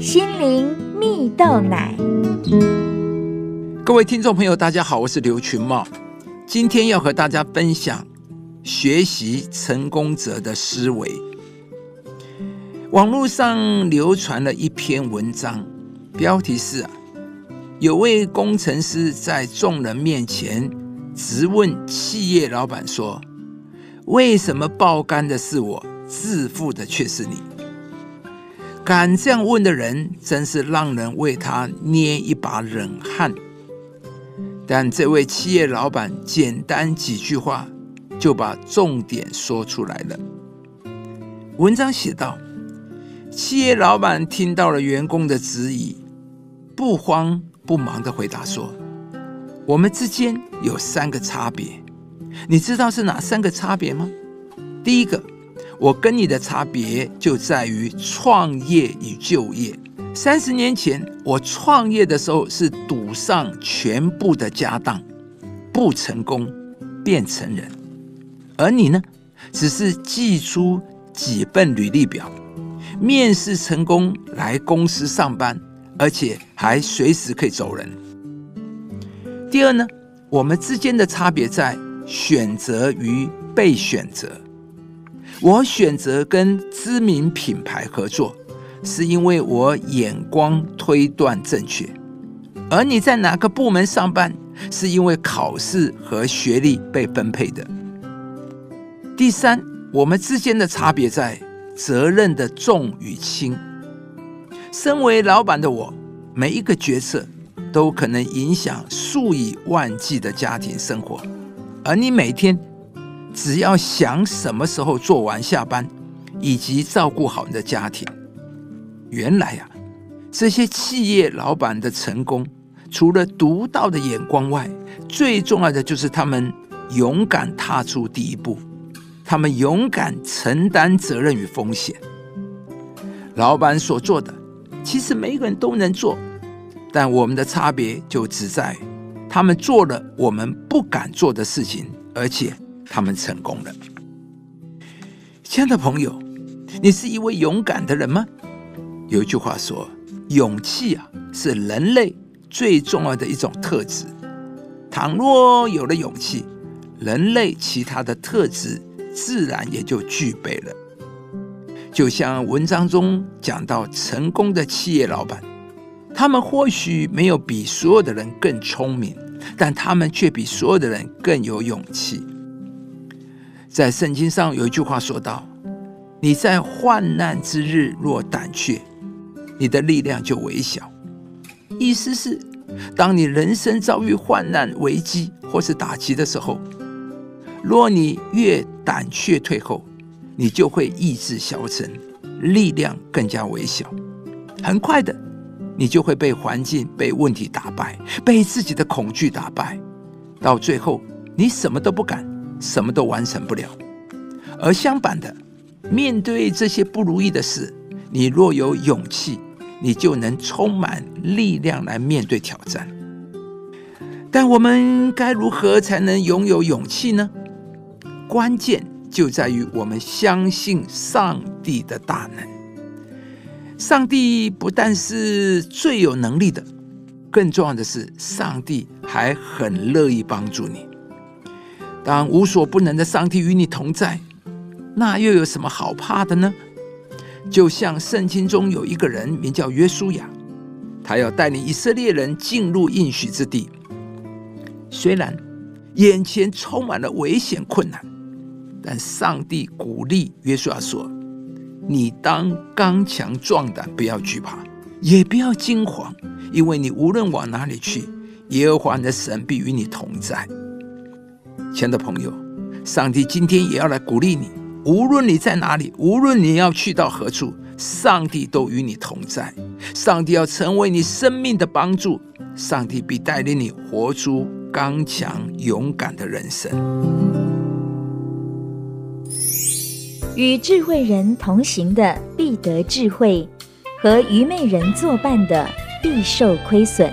心灵蜜豆奶。各位听众朋友，大家好，我是刘群茂，今天要和大家分享学习成功者的思维。网络上流传了一篇文章，标题是啊：“有位工程师在众人面前质问企业老板说，为什么爆肝的是我，致富的却是你？”敢这样问的人，真是让人为他捏一把冷汗。但这位企业老板简单几句话就把重点说出来了。文章写道。企业老板听到了员工的质疑，不慌不忙的回答说：“我们之间有三个差别，你知道是哪三个差别吗？第一个，我跟你的差别就在于创业与就业。三十年前我创业的时候是赌上全部的家当，不成功变成人，而你呢，只是寄出几份履历表。”面试成功来公司上班，而且还随时可以走人。第二呢，我们之间的差别在选择与被选择。我选择跟知名品牌合作，是因为我眼光推断正确；而你在哪个部门上班，是因为考试和学历被分配的。第三，我们之间的差别在。责任的重与轻。身为老板的我，每一个决策都可能影响数以万计的家庭生活，而你每天只要想什么时候做完下班，以及照顾好你的家庭。原来呀，这些企业老板的成功，除了独到的眼光外，最重要的就是他们勇敢踏出第一步。他们勇敢承担责任与风险。老板所做的，其实每个人都能做，但我们的差别就只在他们做了我们不敢做的事情，而且他们成功了。亲爱的朋友，你是一位勇敢的人吗？有一句话说：“勇气啊，是人类最重要的一种特质。倘若有了勇气，人类其他的特质。”自然也就具备了。就像文章中讲到，成功的企业老板，他们或许没有比所有的人更聪明，但他们却比所有的人更有勇气。在圣经上有一句话说道：“你在患难之日若胆怯，你的力量就微小。”意思是，当你人生遭遇患难、危机或是打击的时候。若你越胆怯退后，你就会意志消沉，力量更加微小。很快的，你就会被环境、被问题打败，被自己的恐惧打败。到最后，你什么都不敢，什么都完成不了。而相反的，面对这些不如意的事，你若有勇气，你就能充满力量来面对挑战。但我们该如何才能拥有勇气呢？关键就在于我们相信上帝的大能。上帝不但是最有能力的，更重要的是，上帝还很乐意帮助你。当无所不能的上帝与你同在，那又有什么好怕的呢？就像圣经中有一个人名叫约书亚，他要带领以色列人进入应许之地，虽然眼前充满了危险困难。但上帝鼓励约书亚说：“你当刚强壮胆，不要惧怕，也不要惊慌，因为你无论往哪里去，耶和华的神必与你同在。”亲爱的朋友，上帝今天也要来鼓励你，无论你在哪里，无论你要去到何处，上帝都与你同在。上帝要成为你生命的帮助，上帝必带领你活出刚强勇敢的人生。与智慧人同行的必得智慧，和愚昧人作伴的必受亏损。